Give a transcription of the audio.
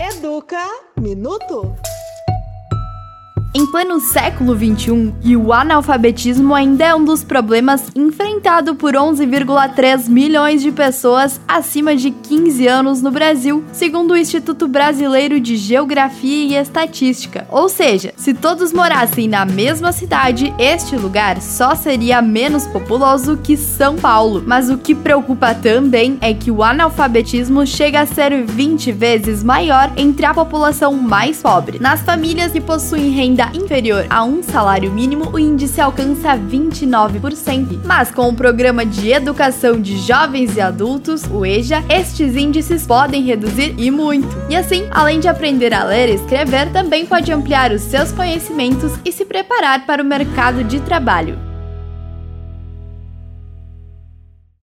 Educa Minuto. Em pleno século XXI, e o analfabetismo ainda é um dos problemas enfrentado por 11,3 milhões de pessoas acima de 15 anos no Brasil, segundo o Instituto Brasileiro de Geografia e Estatística. Ou seja, se todos morassem na mesma cidade, este lugar só seria menos populoso que São Paulo. Mas o que preocupa também é que o analfabetismo chega a ser 20 vezes maior entre a população mais pobre. Nas famílias que possuem renda renda inferior a um salário mínimo, o índice alcança 29%. Mas com o Programa de Educação de Jovens e Adultos, o EJA, estes índices podem reduzir e muito. E assim, além de aprender a ler e escrever, também pode ampliar os seus conhecimentos e se preparar para o mercado de trabalho.